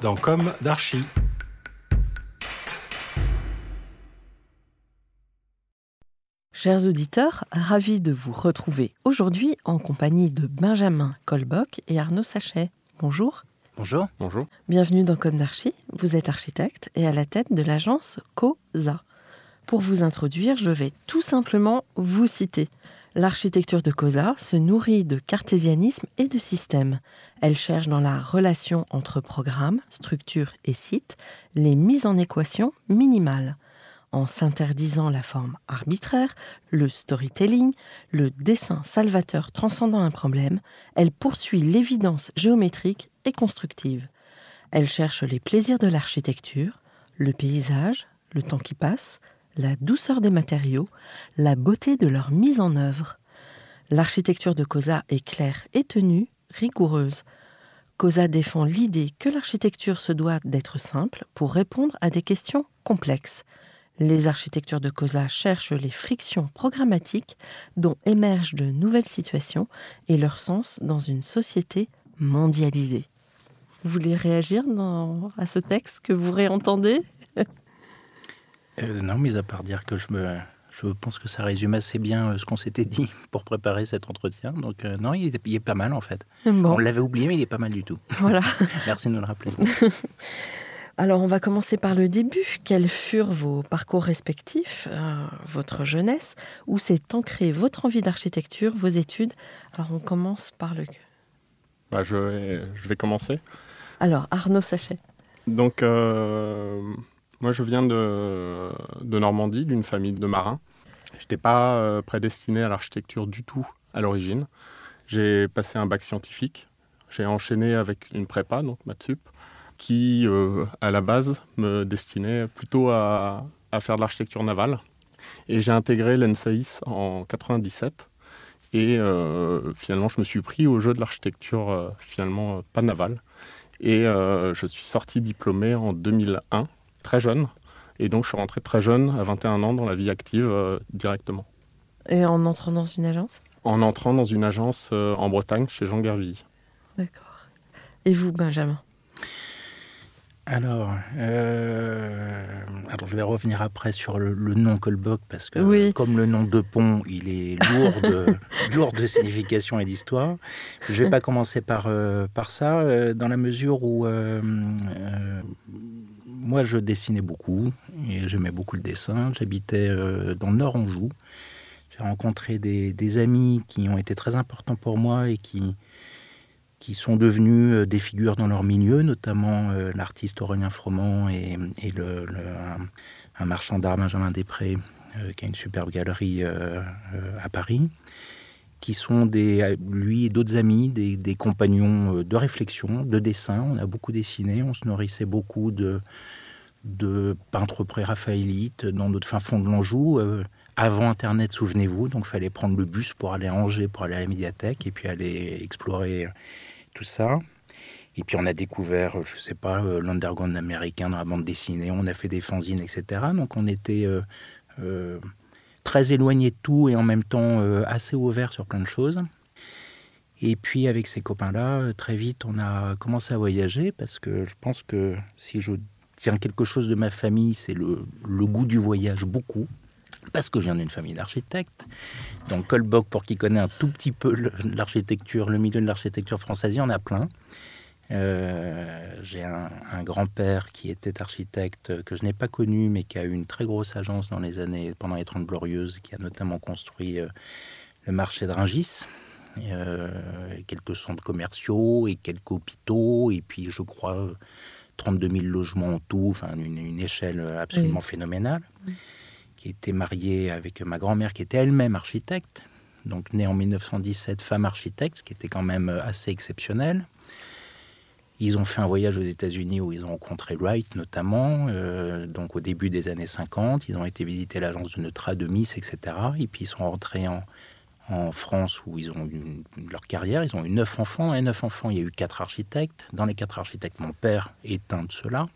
dans Comme d'Archie. Chers auditeurs, ravi de vous retrouver aujourd'hui en compagnie de Benjamin Colbock et Arnaud Sachet. Bonjour. Bonjour. Bonjour. Bienvenue dans Comme d'Archie. Vous êtes architecte et à la tête de l'agence COSA. Pour vous introduire, je vais tout simplement vous citer. L'architecture de COSA se nourrit de cartésianisme et de système. Elle cherche dans la relation entre programme, structure et site les mises en équation minimales. En s'interdisant la forme arbitraire, le storytelling, le dessin salvateur transcendant un problème, elle poursuit l'évidence géométrique et constructive. Elle cherche les plaisirs de l'architecture, le paysage, le temps qui passe, la douceur des matériaux, la beauté de leur mise en œuvre. L'architecture de Cosa est claire et tenue, rigoureuse. Cosa défend l'idée que l'architecture se doit d'être simple pour répondre à des questions complexes. Les architectures de Cosa cherchent les frictions programmatiques dont émergent de nouvelles situations et leur sens dans une société mondialisée. Vous voulez réagir à ce texte que vous réentendez? Euh, non, mis à part dire que je me, je pense que ça résume assez bien euh, ce qu'on s'était dit pour préparer cet entretien. Donc euh, non, il est, il est pas mal en fait. Bon, On l'avait oublié, mais il est pas mal du tout. voilà. Merci de nous le rappeler. Alors, on va commencer par le début. Quels furent vos parcours respectifs, euh, votre jeunesse? Où s'est ancrée votre envie d'architecture, vos études? Alors, on commence par le. Bah, je, vais, je vais commencer. Alors, Arnaud Sachet. Donc, euh, moi, je viens de, Normandie, d'une famille de marins. Je n'étais pas euh, prédestiné à l'architecture du tout à l'origine. J'ai passé un bac scientifique. J'ai enchaîné avec une prépa, donc Matsup, qui, euh, à la base, me destinait plutôt à, faire de l'architecture navale. Et j'ai intégré l'ENSAIS en 97. Et euh, finalement, je me suis pris au jeu de l'architecture, finalement, pas navale. Et je suis sorti diplômé en 2001, très jeune. Et donc, je suis rentré très jeune, à 21 ans, dans la vie active euh, directement. Et en entrant dans une agence? En entrant dans une agence euh, en Bretagne, chez Jean Gervilly. D'accord. Et vous, Benjamin? Alors, euh, alors, je vais revenir après sur le, le nom Colbock parce que Oui. comme le nom de pont, il est lourd de, lourd de signification et d'histoire. Je vais pas commencer par, euh, par ça, euh, dans la mesure où euh, euh, moi je dessinais beaucoup et j'aimais beaucoup le dessin. J'habitais euh, dans le Nord Anjou. J'ai rencontré des, amis qui ont été très importants pour moi et qui, qui sont devenus euh, des figures dans leur milieu, notamment euh, l'artiste Aurélien Froment et, et le, le- un, un marchand d'art Benjamin Després, qui a une superbe galerie à Paris, qui sont des, lui et d'autres amis, des, des compagnons de réflexion, de dessin. On a beaucoup dessiné, on se nourrissait beaucoup de, de peintres pré-raphaélites dans notre fin fond de l'Anjou. euh, avant Internet, souvenez-vous, donc fallait prendre le bus pour aller à Angers, pour aller à la médiathèque, et puis aller explorer tout ça. Et puis on a découvert, je sais pas, euh, l'underground américain dans la bande dessinée, on a fait des fanzines, etc. Donc on était euh, euh, très éloigné de tout et en même temps euh, assez ouvert sur plein de choses. Et puis avec ces copains-là, euh, très vite, on a commencé à voyager parce que je pense que si je tiens quelque chose de ma famille, c'est le, goût du voyage beaucoup. Parce que je viens d'une famille d'architectes. Donc Colbock, pour qui connaît un tout petit peu l'architecture, le milieu de l'architecture française, il y en a plein. Euh, j'ai un, grand-père qui était architecte que je n'ai pas connu, mais qui a eu une très grosse agence dans les années pendant les Trente Glorieuses, qui a notamment construit euh, le marché de Rungis, euh, quelques centres commerciaux et quelques hôpitaux, et puis je crois 32 000 logements en tout, enfin une, échelle absolument phénoménale. Qui était marié avec ma grand-mère, qui était elle-même architecte, donc née en 1917, femme architecte, ce qui était quand même assez exceptionnel. Ils ont fait un voyage aux États-Unis où ils ont rencontré Wright notamment, euh, donc au début des années 50. Ils ont été visiter l'agence de Neutra, de Miss, etc. Et puis ils sont rentrés en, France où ils ont eu leur carrière. Ils ont eu neuf enfants. Et neuf enfants, il y a eu quatre architectes. Dans les quatre architectes, mon père est un de ceux-là.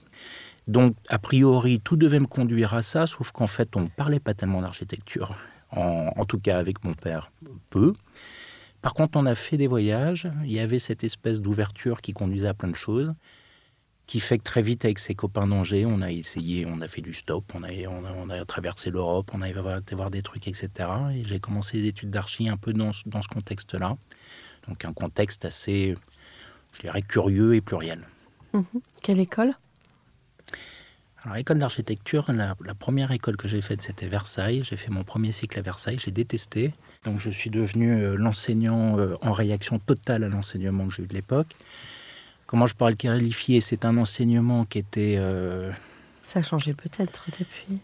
Donc, a priori, tout devait me conduire à ça, sauf qu'en fait, on ne parlait pas tellement d'architecture. En, en, tout cas, avec mon père, peu. Par contre, on a fait des voyages. Il y avait cette espèce d'ouverture qui conduisait à plein de choses, qui fait que très vite, avec ses copains d'Angers, on a essayé, on a fait du stop, on a, on a, traversé l'Europe, on a été voir des trucs, etc. Et j'ai commencé les études d'archi un peu dans, dans ce contexte-là. Donc un contexte assez, je dirais, curieux et pluriel. Mhm. Quelle école? Alors, école d'architecture, la, première école que j'ai faite, c'était Versailles. J'ai fait mon premier cycle à Versailles. J'ai détesté. Donc, je suis devenu euh, l'enseignant euh, en réaction totale à l'enseignement que j'ai eu de l'époque. Comment je pourrais le qualifier? C'est un enseignement qui était. Euh, Ça a changé peut-être depuis.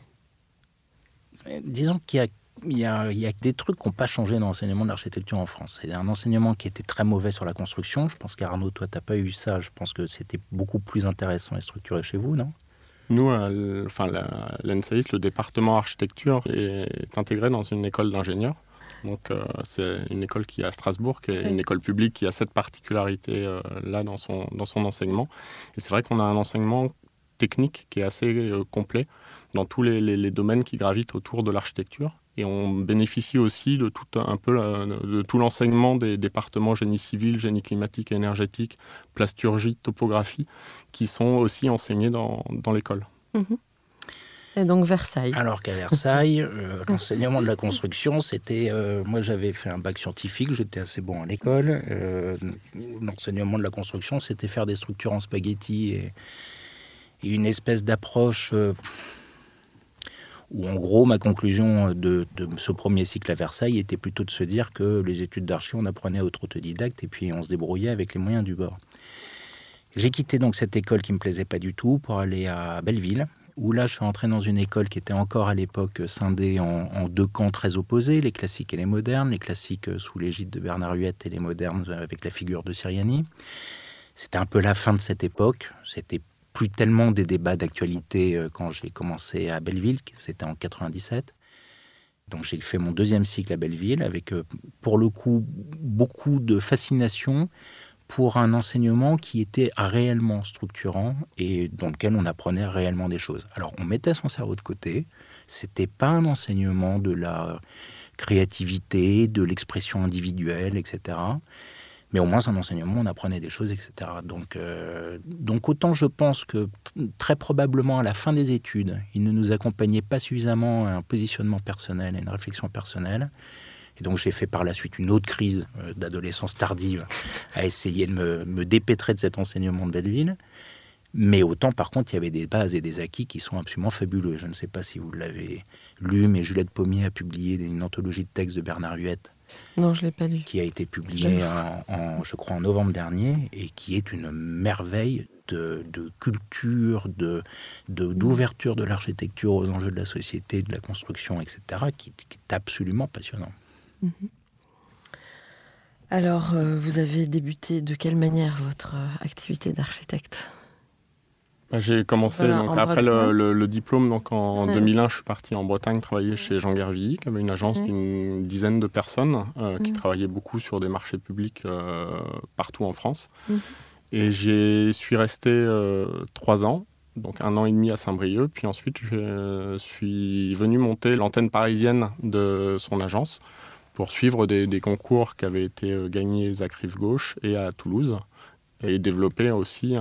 Disons qu'il y a il y, a, il y, a, des trucs qui n'ont pas changé dans l'enseignement de l'architecture en France. C'est un enseignement qui était très mauvais sur la construction. Je pense qu'Arnaud, toi, tu n'as pas eu ça. Je pense que c'était beaucoup plus intéressant et structuré chez vous, non? Nous, enfin, l'ENSAIS, le département architecture, est intégré dans une école d'ingénieurs. Donc, euh, c'est une école qui est à Strasbourg, qui est une école publique qui a cette particularité-là euh, dans, son, dans son enseignement. Et c'est vrai qu'on a un enseignement technique qui est assez euh, complet dans tous les, les, domaines qui gravitent autour de l'architecture. Et on bénéficie aussi de tout un peu de tout l'enseignement des départements génie civil, génie climatique et énergétique, plasturgie, topographie, qui sont aussi enseignés dans, dans l'école. Mhm. Et donc Versailles. Alors qu'à Versailles, euh, l'enseignement de la construction, c'était. Euh, moi, j'avais fait un bac scientifique, j'étais assez bon à l'école. Euh, l'enseignement de la construction, c'était faire des structures en spaghetti et, une espèce d'approche où en gros ma conclusion de, ce premier cycle à Versailles était plutôt de se dire que les études d'archi on apprenait au autodidacte et puis on se débrouillait avec les moyens du bord. J'ai quitté donc cette école qui me plaisait pas du tout pour aller à Belleville où là je suis entré dans une école qui était encore à l'époque scindée en, deux camps très opposés, les classiques et les modernes, les classiques sous l'égide de Bernard Huette et les modernes avec la figure de Siriani. C'était un peu la fin de cette époque, c'était plus tellement des débats d'actualité euh, quand j'ai commencé à Belleville, c'était en 97. Donc j'ai fait mon deuxième cycle à Belleville avec, euh, pour le coup, beaucoup de fascination pour un enseignement qui était réellement structurant et dans lequel on apprenait réellement des choses. Alors on mettait son cerveau de côté, c'était pas un enseignement de la créativité, de l'expression individuelle, etc. Mais au moins, c'est un enseignement, on apprenait des choses, etc. Donc, euh, donc autant je pense que très probablement à la fin des études, il ne nous accompagnait pas suffisamment à un positionnement personnel, à une réflexion personnelle. Et donc j'ai fait par la suite une autre crise euh, d'adolescence tardive à essayer de me, me, dépêtrer de cet enseignement de Belleville. Mais autant par contre, il y avait des bases et des acquis qui sont absolument fabuleux. Je ne sais pas si vous l'avez lu, mais Juliette Pommier a publié une anthologie de textes de Bernard Huette non, je l'ai pas lu. Qui a été publié, en, je crois, en novembre dernier et qui est une merveille de, culture, de, d'ouverture de, l'architecture aux enjeux de la société, de la construction, etc., qui, est absolument passionnant. Mhm. Alors, euh, vous avez débuté de quelle manière votre euh, activité d'architecte? Bah, j'ai commencé donc, après le, diplôme, donc en 2001, je suis parti en Bretagne travailler chez Jean Gervilly, qui avait une agence d'une dizaine de personnes euh, qui travaillaient beaucoup sur des marchés publics euh, partout en France. Et j'y suis resté trois ans, donc un an et demi à Saint-Brieuc, puis ensuite je suis venu monter l'antenne parisienne de son agence pour suivre des, des concours qui avaient été gagnés à Rive-Gauche et à Toulouse et développer aussi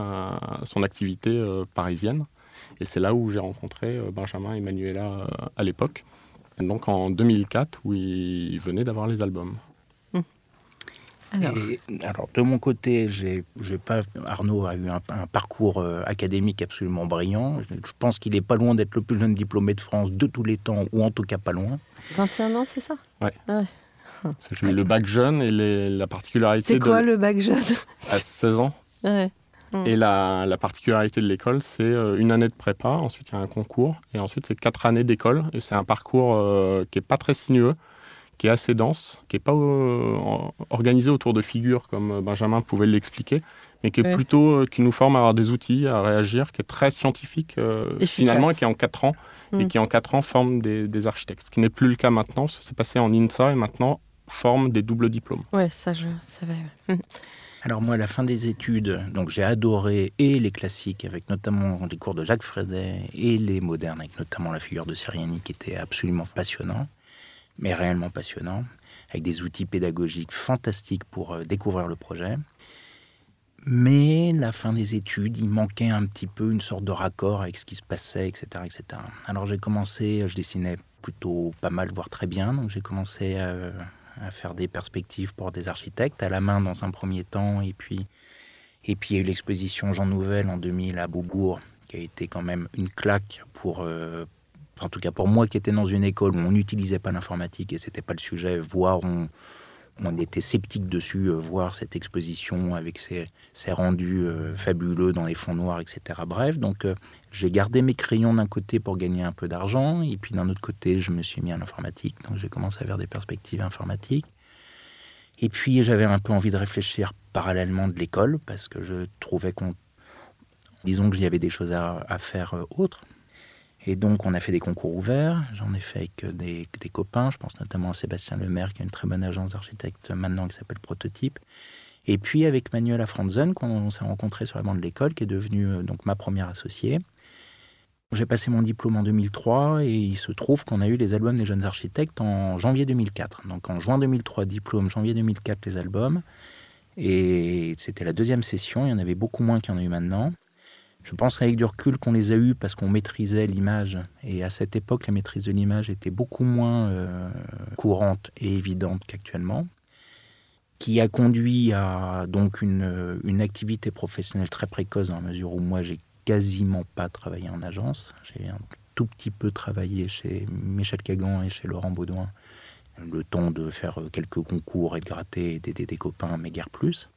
son activité euh, parisienne. Et c'est là où j'ai rencontré euh, Benjamin et Manuela euh, à l'époque, donc en 2004, où ils venaient d'avoir les albums. Mmh. Alors, Et, alors, de mon côté, j'ai, j'ai pas, Arnaud a eu un, un parcours euh, académique absolument brillant. Je, pense qu'il est pas loin d'être le plus jeune diplômé de France de tous les temps, ou en tout cas pas loin. 21 ans, c'est ça? J'ai eu le bac jeune et les- la particularité C'est de quoi le bac jeune à 16 ans. Ouais. Et la, la particularité de l'école, c'est euh, une année de prépa, ensuite il y a un concours, et ensuite c'est quatre années d'école. Et c'est un parcours euh, qui est pas très sinueux, qui est assez dense, qui est pas euh, organisé autour de figures comme Benjamin pouvait l'expliquer, mais qui est Ouais. plutôt euh, qui nous forme à avoir des outils, à réagir, qui est très scientifique finalement, et qui en quatre ans et Mm. qui en quatre ans forme des, des architectes. Ce qui n'est plus le cas maintenant, c'est passé en INSA et maintenant forme des doubles diplômes. Ouais, ça, je savais. Alors moi, à la fin des études, donc j'ai adoré et les classiques, avec notamment les cours de Jacques Frédet, et les modernes, avec notamment la figure de Siriani, qui était absolument passionnant, mais réellement passionnant, avec des outils pédagogiques fantastiques pour euh, découvrir le projet. Mais la fin des études, il manquait un petit peu une sorte de raccord avec ce qui se passait, etc. etc. Alors j'ai commencé, je dessinais plutôt pas mal, voire très bien, donc j'ai commencé à, à faire des perspectives pour des architectes à la main dans un premier temps, et puis, et puis il y a eu l'exposition Jean Nouvel en 2000 à Beaubourg, qui a été quand même une claque pour, euh, en tout cas pour moi qui étais dans une école où on n'utilisait pas l'informatique et c'était pas le sujet, voire on, on était sceptique dessus, euh, voir cette exposition avec ses, rendus euh, fabuleux dans les fonds noirs, etc. Bref, donc euh, j'ai gardé mes crayons d'un côté pour gagner un peu d'argent, et puis d'un autre côté, je me suis mis à l'informatique, donc j'ai commencé à faire des perspectives informatiques. Et puis j'avais un peu envie de réfléchir parallèlement de l'école, parce que je trouvais qu'on... Disons qu'il y avait des choses à, faire autres. Et donc, on a fait des concours ouverts. J'en ai fait avec euh, des, copains. Je pense notamment à Sébastien Lemaire, qui a une très bonne agence d'architectes maintenant qui s'appelle Prototype. Et puis avec Manuela Franzen, qu'on s'est rencontré sur la bande de l'école, qui est devenue euh, donc ma première associée. J'ai passé mon diplôme en 2003 et il se trouve qu'on a eu les albums des jeunes architectes en janvier 2004. Donc en juin 2003, diplôme, janvier 2004, les albums. Et c'était la deuxième session, il y en avait beaucoup moins qu'il y en a eu maintenant. Je pense avec du recul qu'on les a eus parce qu'on maîtrisait l'image. Et à cette époque, la maîtrise de l'image était beaucoup moins euh, courante et évidente qu'actuellement. Qui a conduit à donc une, une activité professionnelle très précoce dans la mesure où moi j'ai quasiment pas travaillé en agence. J'ai un tout petit peu travaillé chez Michel Cagan et chez Laurent Baudouin. Le temps de faire quelques concours et de gratter et des copains, mais guère plus.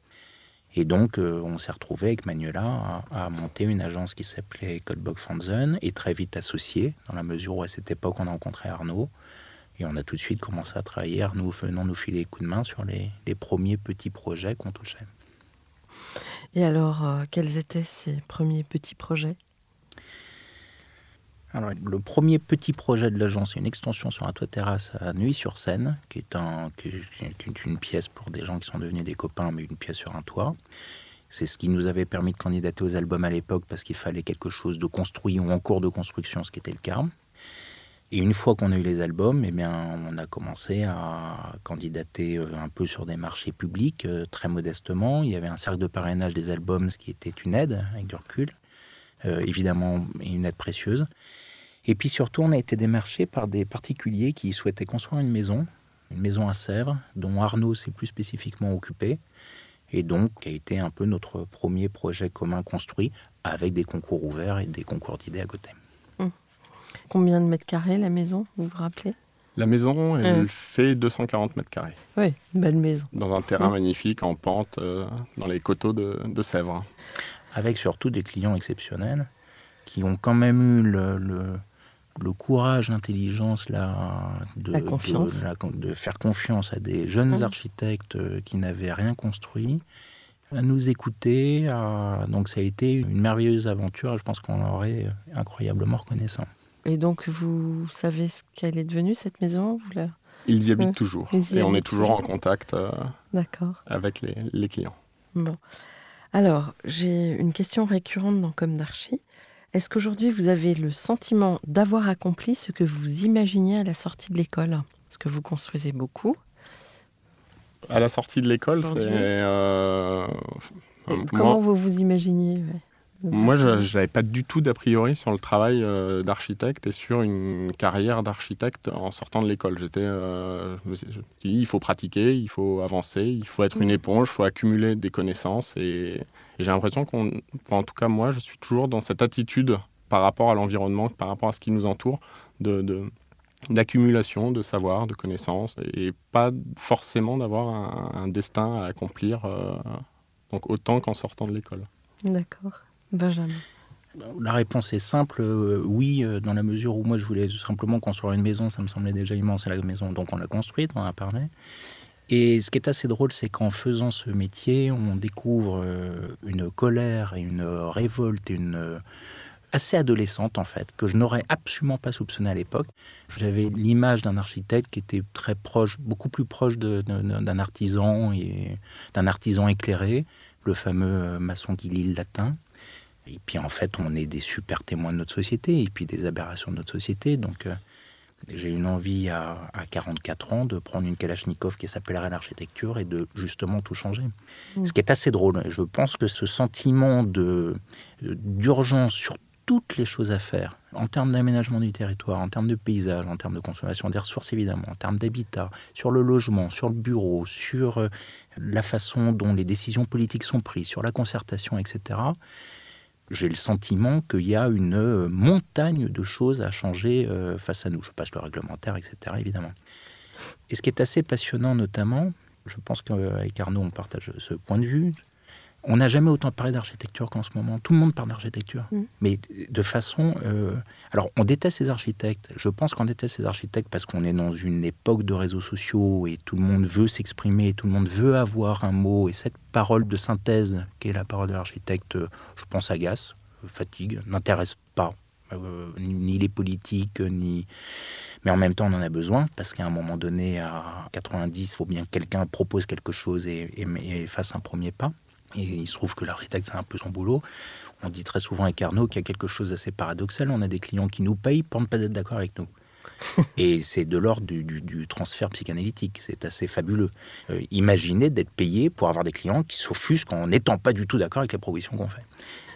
Et donc, euh, on s'est retrouvé avec Manuela à, monter une agence qui s'appelait Coldbock Fanzen et très vite associé, dans la mesure où à cette époque, on a rencontré Arnaud. Et on a tout de suite commencé à travailler, Arnaud venant nous filer les coups de main sur les, les premiers petits projets qu'on touchait. Et alors, euh, quels étaient ces premiers petits projets? Le premier petit projet de l'agence, c'est une extension sur un toit terrasse à Neuilly-sur-Seine, qui, est un, qui est une pièce pour des gens qui sont devenus des copains, mais une pièce sur un toit. C'est ce qui nous avait permis de candidater aux albums à l'époque parce qu'il fallait quelque chose de construit ou en cours de construction, ce qui était le cas. Et une fois qu'on a eu les albums, eh bien, on a commencé à candidater un peu sur des marchés publics, très modestement. Il y avait un cercle de parrainage des albums, ce qui était une aide, avec du recul, euh, évidemment, une aide précieuse. Et puis surtout, on a été démarché par des particuliers qui souhaitaient construire une maison, une maison à Sèvres, dont Arnaud s'est plus spécifiquement occupé, et donc qui a été un peu notre premier projet commun construit, avec des concours ouverts et des concours d'idées à côté. Hum. Combien de mètres carrés la maison, vous vous rappelez? La maison, elle mmh. fait 240 mètres carrés. Oui, une belle maison. Dans un terrain mmh. magnifique, en pente, euh, dans les coteaux de, de Sèvres. Avec surtout des clients exceptionnels qui ont quand même eu le, le, le courage, l'intelligence là, de, la confiance. De, la, de, faire confiance à des jeunes mmh. architectes euh, qui n'avaient rien construit, à nous écouter. À... Donc ça a été une merveilleuse aventure. Je pense qu'on en aurait incroyablement reconnaissant. Et donc vous savez ce qu'elle est devenue cette maison vous la... Ils y habitent ouais. toujours. Y et on est toujours, toujours en contact euh, avec les, les clients. Bon. Alors, j'ai une question récurrente dans Comme d'Archi. Est-ce qu'aujourd'hui, vous avez le sentiment d'avoir accompli ce que vous imaginiez à la sortie de l'école? Parce que vous construisez beaucoup. À la sortie de l'école, c'est... Euh... Comment moi... vous vous imaginiez ouais? Moi, je n'avais pas du tout d'a priori sur le travail euh, d'architecte et sur une carrière d'architecte en sortant de l'école. J'étais, euh, je me suis dit, il faut pratiquer, il faut avancer, il faut être une éponge, il faut accumuler des connaissances. Et, et j'ai l'impression qu'on, enfin, en tout cas moi, je suis toujours dans cette attitude par rapport à l'environnement, par rapport à ce qui nous entoure, de, de d'accumulation de savoir, de connaissances, et pas forcément d'avoir un, un destin à accomplir, euh, donc autant qu'en sortant de l'école. D'accord. La réponse est simple, euh, oui, euh, dans la mesure où moi je voulais simplement construire une maison, ça me semblait déjà immense la maison, donc on l'a construite, on en a parlé. Et ce qui est assez drôle, c'est qu'en faisant ce métier, on découvre euh, une colère et une révolte, une assez adolescente en fait, que je n'aurais absolument pas soupçonné à l'époque. J'avais l'image d'un architecte qui était très proche, beaucoup plus proche d'un artisan et d'un artisan éclairé, le fameux maçon qui lit le latin. Et puis en fait, on est des super témoins de notre société et puis des aberrations de notre société. Donc euh, j'ai une envie à, à 44 ans de prendre une Kalachnikov qui s'appellerait l'architecture et de justement tout changer. Mm. Ce qui est assez drôle. Je pense que ce sentiment de d'urgence sur toutes les choses à faire, en termes d'aménagement du territoire, en termes de paysage, en termes de consommation des ressources évidemment, en termes d'habitat, sur le logement, sur le bureau, sur euh, la façon dont les décisions politiques sont prises, sur la concertation, etc. J'ai le sentiment qu'il y a une euh, montagne de choses à changer euh, face à nous. Je passe le réglementaire, etc. évidemment. Et ce qui est assez passionnant notamment, je pense qu'avec Arnaud on partage ce point de vue, on n'a jamais autant parlé d'architecture qu'en ce moment. Tout le monde parle d'architecture, Mm. mais de façon... euh, alors, on déteste les architectes. Je pense qu'on déteste les architectes parce qu'on est dans une époque de réseaux sociaux et tout le monde veut s'exprimer, tout le monde veut avoir un mot. Et cette parole de synthèse, qui est la parole de l'architecte, euh, je pense agace, euh, fatigue, n'intéresse pas euh, ni ni les politiques, ni... Mais en même temps, on en a besoin parce qu'à un moment donné, à 90, il faut bien que quelqu'un propose quelque chose et, et- et fasse un premier pas. Et il se trouve que l'architecte, c'est un peu son boulot. On dit très souvent avec Arnaud qu'il y a quelque chose d'assez paradoxal. On a des clients qui nous payent pour ne pas être d'accord avec nous. Et c'est de l'ordre du, du- du transfert psychanalytique. C'est assez fabuleux. Euh, imaginez d'être payé pour avoir des clients qui s'offusquent en n'étant pas du tout d'accord avec les propositions qu'on fait.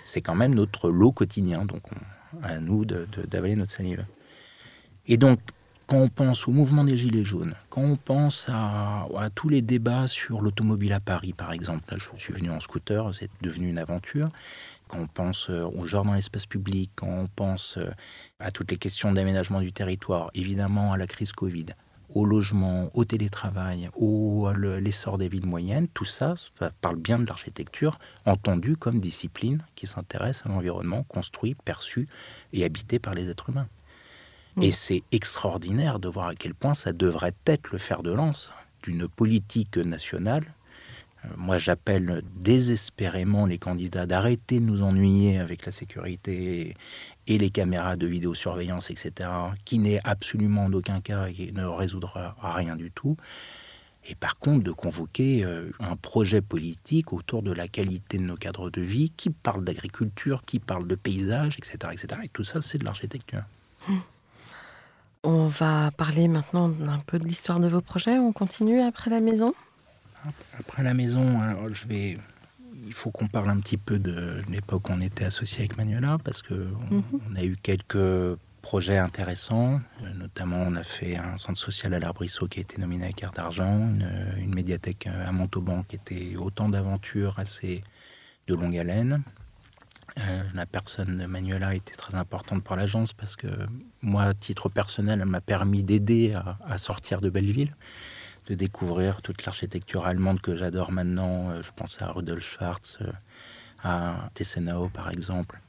C'est quand même notre lot quotidien. Donc, on- à nous d'avaler notre salive. Et donc, quand on pense au mouvement des Gilets jaunes, quand on pense à, tous les débats sur l'automobile à Paris, par exemple, là, je suis venu en scooter, c'est devenu une aventure. Quand on pense euh, au genre dans l'espace public, quand on pense euh, à toutes les questions d'aménagement du territoire, évidemment à la crise Covid, au logement, au télétravail, au l'essor des villes moyennes, tout ça, ça parle bien de l'architecture, entendue comme discipline qui s'intéresse à l'environnement construit, perçu et habité par les êtres humains. Et c'est extraordinaire de voir à quel point ça devrait être le fer de lance d'une politique nationale. Euh, Moi, j'appelle désespérément les candidats d'arrêter de nous ennuyer avec la sécurité et les caméras de vidéosurveillance, etc., qui n'est absolument en aucun cas et ne résoudra à rien du tout. Et par contre, de convoquer euh, un projet politique autour de la qualité de nos cadres de vie, qui parle d'agriculture, qui parle de paysage, etc., etc. Et tout ça, c'est de l'architecture. On va parler maintenant un peu de l'histoire de vos projets. On continue après la maison? Après la maison, alors, je vais. Il faut qu'on parle un petit peu de l'époque où on était associé avec Manuela, parce que on, Mhm. on a eu quelques projets intéressants. Euh, Notamment, on a fait un centre social à l'Arbrisseau qui a été nominé à carte d'argent, une, une médiathèque à Montauban qui était autant d'aventures assez de longue haleine. Euh, la personne de Manuela était très importante pour l'agence parce que moi, à titre personnel, elle m'a permis d'aider à, sortir de Belleville de découvrir toute l'architecture allemande que j'adore maintenant. Euh, Je pense à Rudolf Schwarz, euh, à Tessenau par exemple,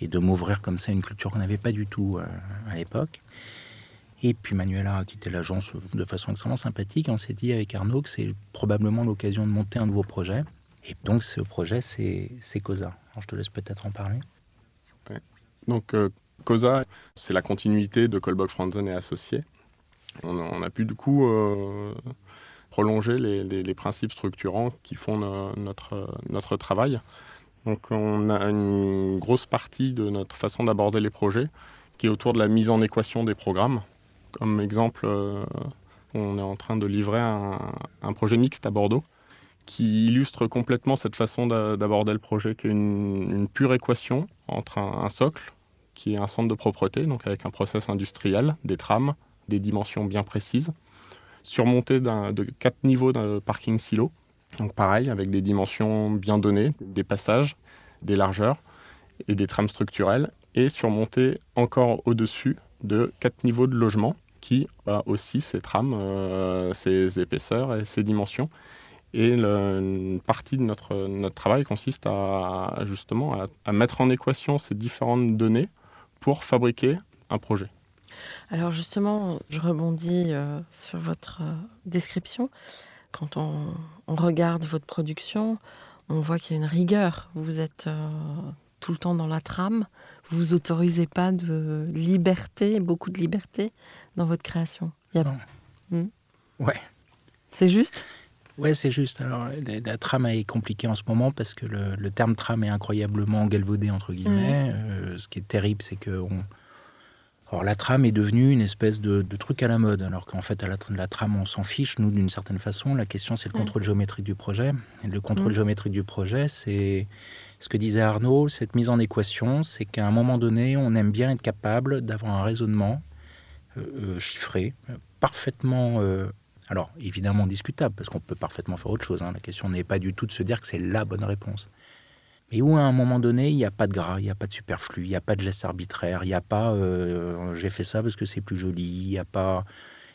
et de m'ouvrir comme ça une culture qu'on n'avait pas du tout à l'époque. Et puis Manuela a quitté l'agence de façon extrêmement sympathique. Et on s'est dit avec Arnaud que c'est probablement l'occasion de monter un nouveau projet. Et donc ce projet, c'est COSA. Je te laisse peut-être en parler. Donc, euh, COSA, c'est la continuité de Colbox Franzen et Associés. On, a- pu du coup euh, prolonger les, principes structurants qui font no- notre, travail. Donc, on a une grosse partie de notre façon d'aborder les projets qui est autour de la mise en équation des programmes. Comme exemple, euh, on est en train de livrer un projet mixte à Bordeaux qui illustre complètement cette façon d'aborder le projet, qui est une, pure équation entre un, socle, qui est un centre de propreté, donc avec un process industriel, des trames, des dimensions bien précises, surmonté de quatre niveaux de parking silo, donc pareil, avec des dimensions bien données, des passages, des largeurs et des trames structurelles, et surmonté encore au-dessus de quatre niveaux de logement qui a aussi ses trames, euh, ses épaisseurs et ses dimensions. Et une partie de notre, notre travail consiste à justement à, mettre en équation ces différentes données pour fabriquer un projet. Alors justement, je rebondis euh, sur votre euh, description. Quand on, regarde votre production, on voit qu'il y a une rigueur. Vous êtes tout le temps dans la trame. Vous vous autorisez pas de liberté, beaucoup de liberté dans votre création. Il y a... Hmm. Ouais. C'est juste? Ouais, c'est juste. Alors, la, trame est compliquée en ce moment parce que le, terme trame est incroyablement galvaudé, entre guillemets. Hmm. Euh, ce qui est terrible, c'est que. Alors, la trame est devenue une espèce de, truc à la mode, alors qu'en fait, à la, la, trame, on s'en fiche, nous, d'une certaine façon. La question, c'est le hmm. contrôle géométrique du projet. Et le contrôle géométrique du projet, c'est ce que disait Arnaud, cette mise en équation, c'est qu'à un moment donné, on aime bien être capable d'avoir un raisonnement euh, euh, chiffré, parfaitement, euh, alors évidemment discutable, parce qu'on peut parfaitement faire autre chose. Hein. La question n'est pas du tout de se dire que c'est la bonne réponse. Mais où à un moment donné, il n'y a pas de gras, il n'y a pas de superflu, il n'y a pas de geste arbitraire, il n'y a pas j'ai fait ça parce que c'est plus joli, il n'y a pas,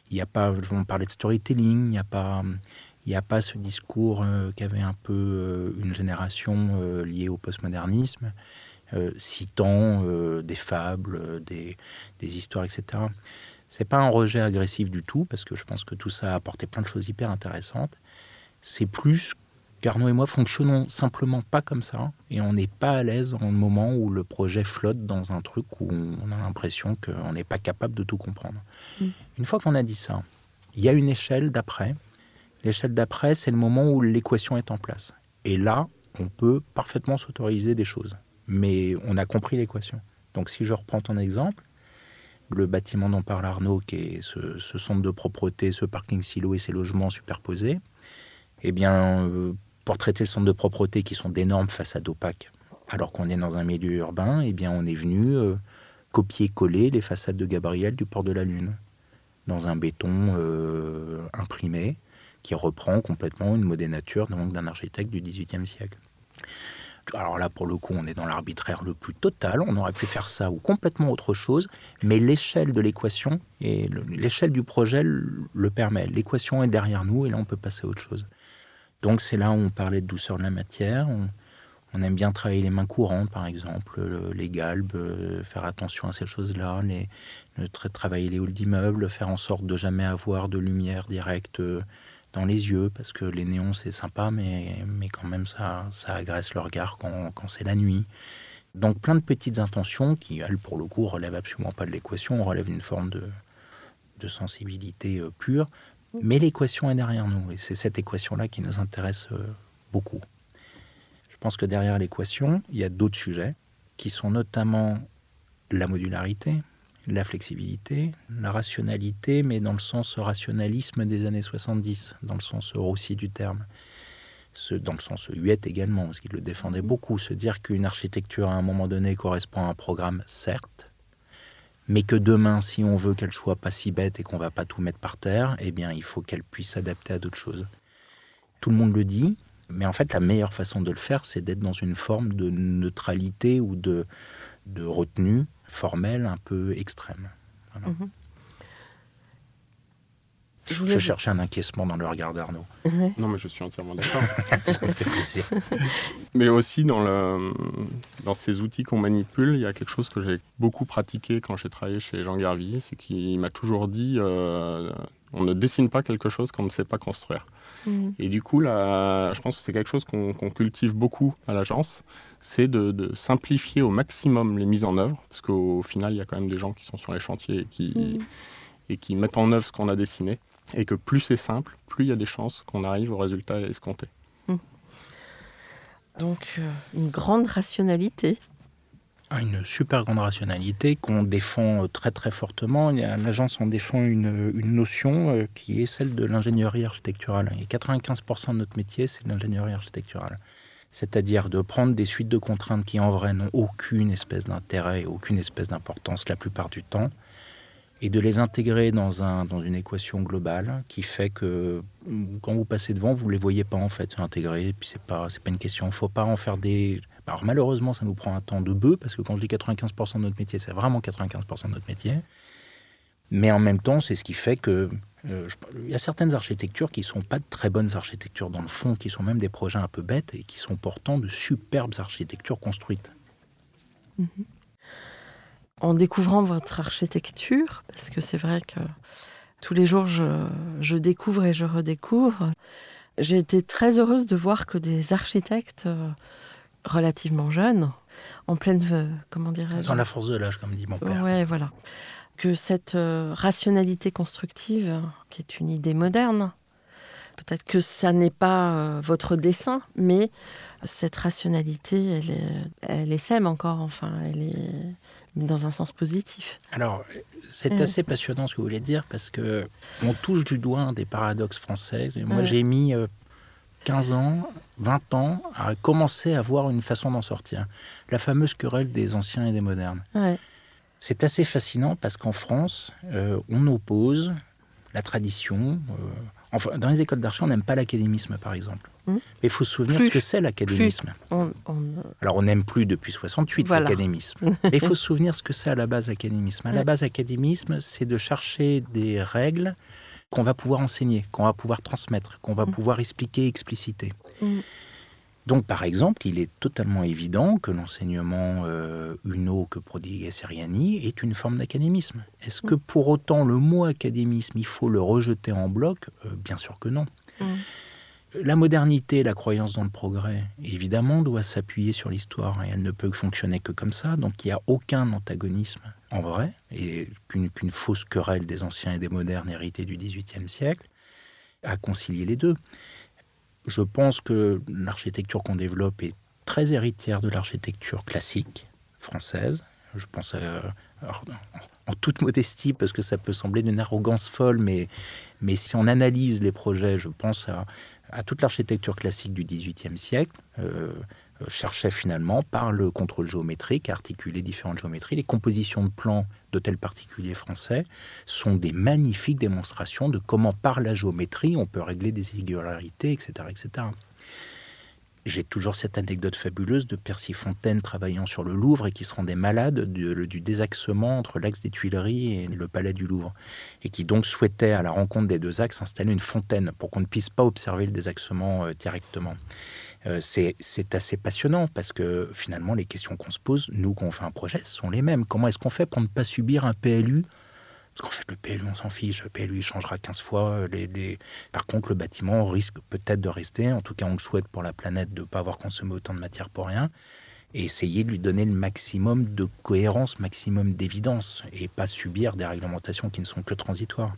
il n'y a pas, je vais parler de storytelling, il n'y a pas, il a pas ce discours euh, qu'avait un peu euh, une génération euh, liée au postmodernisme, citant des fables, des, histoires, etc. C'est pas un rejet agressif du tout, parce que je pense que tout ça a apporté plein de choses hyper intéressantes. C'est plus qu'Arnaud et moi fonctionnons simplement pas comme ça, et on n'est pas à l'aise dans le moment où le projet flotte dans un truc où on a l'impression qu'on n'est pas capable de tout comprendre. Mm. Une fois qu'on a dit ça, il y a une échelle d'après L'échelle d'après, c'est le moment où l'équation est en place. Et là, on peut parfaitement s'autoriser des choses. Mais on a compris l'équation. Donc si je reprends ton exemple, le bâtiment dont parle Arnaud, qui est ce, centre de propreté, ce parking silo et ces logements superposés, eh bien, euh, pour traiter le centre de propreté qui sont d'énormes façades opaques, alors qu'on est dans un milieu urbain, eh bien, on est venu euh, copier-coller les façades de Gabriel du port de la Lune dans un béton euh, imprimé qui reprend complètement une modénature d'un architecte du XVIIIe siècle. Alors là, pour le coup, on est dans l'arbitraire le plus total. On aurait pu faire ça ou complètement autre chose, mais l'échelle de l'équation et l'échelle du projet le permet. L'équation est derrière nous et là, on peut passer à autre chose. Donc c'est là où on parlait de douceur de la matière. On, aime bien travailler les mains courantes, par exemple, les galbes, euh, faire attention à ces choses-là, les, travailler les halls d'immeubles, faire en sorte de jamais avoir de lumière directe euh, dans les yeux, parce que les néons c'est sympa, mais, mais quand même ça, ça agresse le regard quand, quand c'est la nuit. Donc plein de petites intentions qui, elles, pour le coup, relèvent absolument pas de l'équation, relèvent d'une forme de, de sensibilité euh, pure. Mais l'équation est derrière nous, et c'est cette équation-là qui nous intéresse euh, beaucoup. Je pense que derrière l'équation, il y a d'autres sujets, qui sont notamment la modularité, la flexibilité, la rationalité, mais dans le sens rationalisme des années 70, dans le sens Rossi du terme. dans le sens Huette également, parce qu'il le défendait beaucoup, se dire qu'une architecture à un moment donné correspond à un programme, certes, mais que demain, si on veut qu'elle soit pas si bête et qu'on va pas tout mettre par terre, eh bien, il faut qu'elle puisse s'adapter à d'autres choses. Tout le monde le dit, mais en fait, la meilleure façon de le faire, c'est d'être dans une forme de neutralité ou de, de retenue formelle un peu extrême. Mhm. Je, cherchais un encaissement dans le regard d'Arnaud. Non, mais je suis entièrement d'accord. Ça me fait plaisir. mais aussi dans, le, dans ces outils qu'on manipule, il y a quelque chose que j'ai beaucoup pratiqué quand j'ai travaillé chez Jean Garvy, c'est qu'il m'a toujours dit euh, on ne dessine pas quelque chose qu'on ne sait pas construire. Mhm. Et du coup, là, je pense que c'est quelque chose qu'on cultive beaucoup à l'agence, c'est de, simplifier au maximum les mises en œuvre, parce qu'au final, il y a quand même des gens qui sont sur les chantiers et qui, et qui mettent en œuvre ce qu'on a dessiné, et que plus c'est simple, plus il y a des chances qu'on arrive au résultat escompté. Mhm. Donc, euh, une grande rationalité. Une super grande rationalité qu'on défend très très fortement. L'agence en défend une, une, notion euh, qui est celle de l'ingénierie architecturale. Et 95% de notre métier, c'est l'ingénierie architecturale. C'est-à-dire de prendre des suites de contraintes qui en vrai n'ont aucune espèce d'intérêt, aucune espèce d'importance la plupart du temps, et de les intégrer dans, un, dans une équation globale qui fait que quand vous passez devant, vous ne les voyez pas en fait intégrés. Et puis c'est pas, pas une question. Il ne faut pas en faire des. Alors malheureusement, ça nous prend un temps de bœuf parce que quand je dis 95% de notre métier, c'est vraiment 95% de notre métier. Mais en même temps, c'est ce qui fait que euh, y a certaines architectures qui ne sont pas de très bonnes architectures dans le fond, qui sont même des projets un peu bêtes et qui sont pourtant de superbes architectures construites. Mm-hmm en découvrant votre architecture, parce que c'est vrai que tous les jours je, découvre et je redécouvre, j'ai été très heureuse de voir que des architectes euh, relativement jeunes, en pleine, euh, comment dirais-je Dans la force de l'âge, comme dit mon père. Oui, voilà. Que cette euh, rationalité constructive, qui est une idée moderne, peut-être que ça n'est pas votre dessin, mais cette rationalité, elle, est, elle essaime encore, enfin, elle est dans un sens positif. Alors, c'est assez passionnant ce que vous voulez dire parce que on touche du doigt des paradoxes français. Moi, j'ai mis 15 euh, ans, 20 ans à commencer à voir une façon d'en sortir. La fameuse querelle des anciens et des modernes. C'est assez fascinant parce qu'en France, euh, on oppose la tradition. Euh, enfin, dans les écoles d'archi, on n'aime pas l'académisme, par exemple. Hmm. Mais il faut se souvenir ce que c'est l'académisme. Alors on n'aime plus depuis 68 l'académisme. Mais il faut se souvenir ce que c'est à la base l'académisme. À la base, l'académisme, c'est de chercher des règles qu'on va pouvoir enseigner, qu'on va pouvoir transmettre, qu'on va hmm. pouvoir expliquer, expliciter. Hmm. Donc, par exemple, il est totalement évident que l'enseignement euh, uno que prodigue Seriani est une forme d'académisme. Est-ce que pour autant le mot académisme, il faut le rejeter en bloc? Euh, Bien sûr que non. La modernité, la croyance dans le progrès, évidemment, doit s'appuyer sur l'histoire et elle ne peut fonctionner que comme ça. Donc il n'y a aucun antagonisme en vrai et qu'une fausse querelle des anciens et des modernes héritée du XVIIIe siècle à concilier les deux. Je pense que l'architecture qu'on développe est très héritière de l'architecture classique française. Je pense en toute modestie, parce que ça peut sembler d'une arrogance folle, mais, mais si on analyse les projets, je pense à, à toute l'architecture classique du XVIIIe siècle, euh, euh, cherchait finalement par le contrôle géométrique à articuler différentes géométries. Les compositions de plans d'hôtels particuliers français sont des magnifiques démonstrations de comment par la géométrie on peut régler des irrégularités, etc. etc. J'ai toujours cette anecdote fabuleuse de Percy Fontaine travaillant sur le Louvre et qui se rendait malade du, désaxement entre l'axe des Tuileries et le palais du Louvre. Et qui donc souhaitait, à la rencontre des deux axes, installer une fontaine pour qu'on ne puisse pas observer le désaxement euh, directement. Euh, c'est assez passionnant parce que finalement, les questions qu'on se pose, nous, quand on fait un projet, sont les mêmes. Comment est-ce qu'on fait pour ne pas subir un PLU parce qu'en fait, le PLU, on s'en fiche. Le PLU, il changera 15 fois. Les, Par contre, le bâtiment risque peut-être de rester. En tout cas, on le souhaite pour la planète de ne pas avoir consommé autant de matière pour rien. Et essayer de lui donner le maximum de cohérence, maximum d'évidence. Et pas subir des réglementations qui ne sont que transitoires.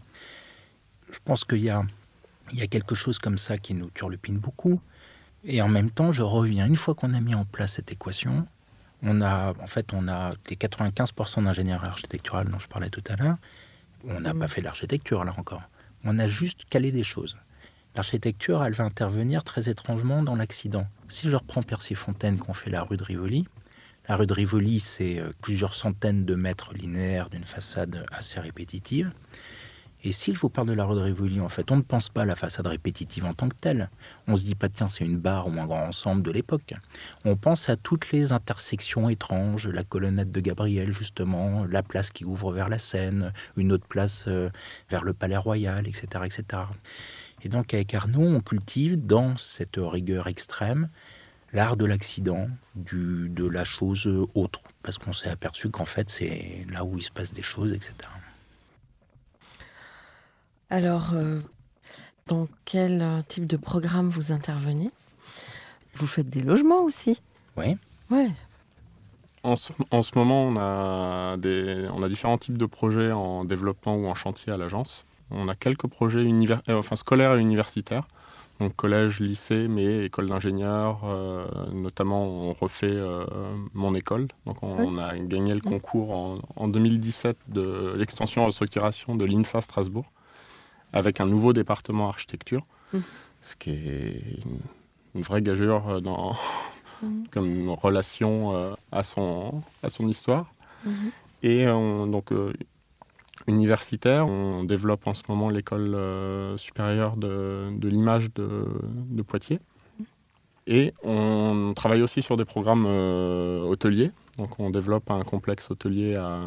Je pense qu'il y a, il y a quelque chose comme ça qui nous turlupine beaucoup. Et en même temps, je reviens. Une fois qu'on a mis en place cette équation, on a, en fait, on a les 95% d'ingénierie architecturale dont je parlais tout à l'heure on n'a pas mm. fait l'architecture là encore. On a juste calé des choses. L'architecture, elle va intervenir très étrangement dans l'accident. Si je reprends Percy Fontaine qu'on fait la rue de Rivoli, la rue de Rivoli, c'est euh, plusieurs centaines de mètres linéaires d'une façade assez répétitive. Et s'il vous parle de la rue de Rivoli, en fait, on ne pense pas à la façade répétitive en tant que telle. On se dit pas, tiens, c'est une barre ou un grand ensemble de l'époque. On pense à toutes les intersections étranges, la colonnette de Gabriel, justement, la place qui ouvre vers la Seine, une autre place euh, vers le Palais Royal, etc., etc. Et donc, avec Arnaud, on cultive dans cette rigueur extrême l'art de l'accident, de la chose autre, parce qu'on s'est aperçu qu'en fait, c'est là où il se passe des choses, etc. Alors, euh, dans quel euh, type de programme vous intervenez? Vous faites des logements aussi? Oui. Ouais. En ce, moment, on a, des, on a différents types de projets en développement ou en chantier à l'agence. On a quelques projets univers, euh, enfin, scolaires et universitaires. donc collège, lycée, mais école d'ingénieur. euh, notamment, on refait euh, mon école. Donc, on, Oui. on a gagné le concours en, en 2017 de l'extension restructuration de l'INSA Strasbourg, avec un nouveau département architecture, Mhm. ce qui est une, une vraie gageure euh, dans, Mhm. comme une relation euh, à, son, à son histoire. Mhm. Et on- donc euh, universitaire, on développe en ce moment l'école euh, supérieure de, de l'image de, de Poitiers. Et on travaille aussi sur des programmes euh, hôteliers. Donc on développe un complexe hôtelier à,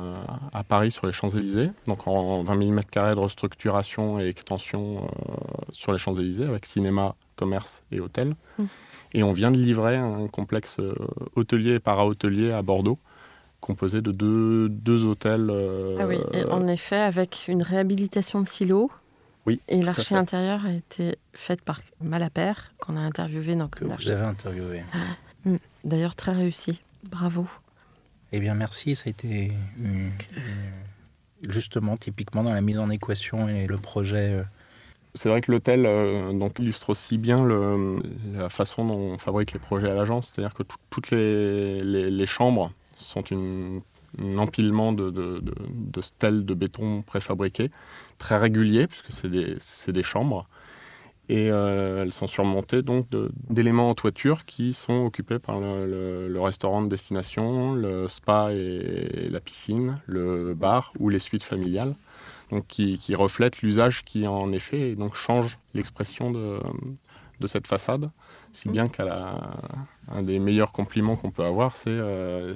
à Paris sur les Champs-Élysées. Donc en 20 000 m2 de restructuration et extension euh, sur les Champs-Élysées avec cinéma, commerce et hôtel. Mm. Et on vient de livrer un complexe euh, hôtelier et para-hôtelier à Bordeaux composé de deux, deux hôtels. euh, Ah oui, et en effet, avec une réhabilitation de silos. Oui, Et l'archi intérieur a été faite par Malapert, qu'on a interviewé dans que vous avez interviewé. D'ailleurs, très réussi. Bravo. Eh bien, merci. Ça a été une- une- justement typiquement dans la mise en équation et le projet. euh, C'est vrai que l'hôtel euh, donc, illustre aussi bien le- la façon dont on fabrique les projets à l'agence, c'est-à-dire que tout- toutes les, les- les chambres sont une, un empilement de, de- de- de stèles de béton préfabriquées, très réguliers, puisque c'est des, des chambres, et euh, elles sont surmontées donc d'éléments en toiture qui sont occupés par le, le- le restaurant de destination, le spa et la piscine, le bar ou les suites familiales donc qui, qui reflète l'usage qui en effet et donc change l'expression de, de cette façade. Si bien qu'à la- un des meilleurs compliments qu'on peut avoir, c'est euh,